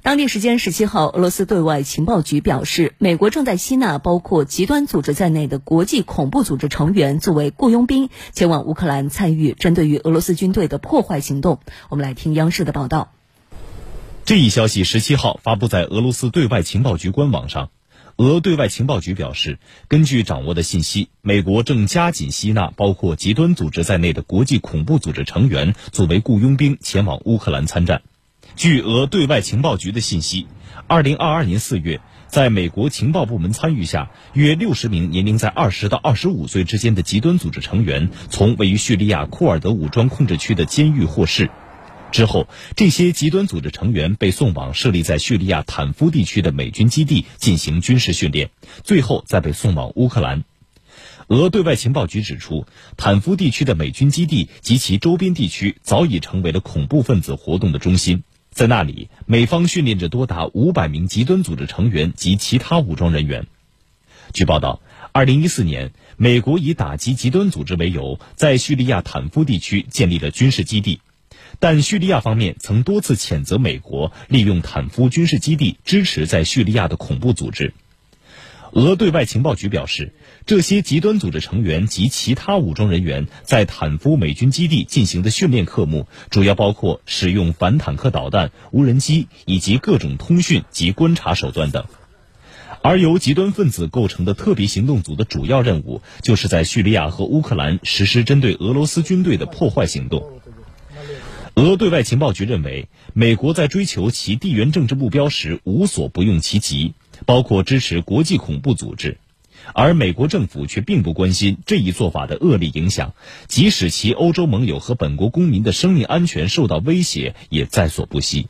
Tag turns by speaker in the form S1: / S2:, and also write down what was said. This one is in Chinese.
S1: 当地时间十七号，俄罗斯对外情报局表示，美国正在吸纳包括极端组织在内的国际恐怖组织成员作为雇佣兵，前往乌克兰参与针对于俄罗斯军队的破坏行动。我们来听央视的报道。
S2: 这一消息十七号发布在俄罗斯对外情报局官网上。俄对外情报局表示，根据掌握的信息，美国正加紧吸纳包括极端组织在内的国际恐怖组织成员作为雇佣兵，前往乌克兰参战。据俄对外情报局的信息，二零二二年四月，在美国情报部门参与下，约六十名年龄在二十到二十五岁之间的极端组织成员从位于叙利亚库尔德武装控制区的监狱获释。之后，这些极端组织成员被送往设立在叙利亚坦夫地区的美军基地进行军事训练，最后再被送往乌克兰。俄对外情报局指出，坦夫地区的美军基地及其周边地区早已成为了恐怖分子活动的中心。在那里，美方训练着多达五百名极端组织成员及其他武装人员。据报道，二零一四年，美国以打击极端组织为由，在叙利亚坦夫地区建立了军事基地，但叙利亚方面曾多次谴责美国利用坦夫军事基地支持在叙利亚的恐怖组织。俄对外情报局表示，这些极端组织成员及其他武装人员在坦夫美军基地进行的训练科目，主要包括使用反坦克导弹、无人机以及各种通讯及观察手段等。而由极端分子构成的特别行动组的主要任务，就是在叙利亚和乌克兰实施针对俄罗斯军队的破坏行动。俄对外情报局认为，美国在追求其地缘政治目标时无所不用其极。包括支持国际恐怖组织，而美国政府却并不关心这一做法的恶劣影响，即使其欧洲盟友和本国公民的生命安全受到威胁，也在所不惜。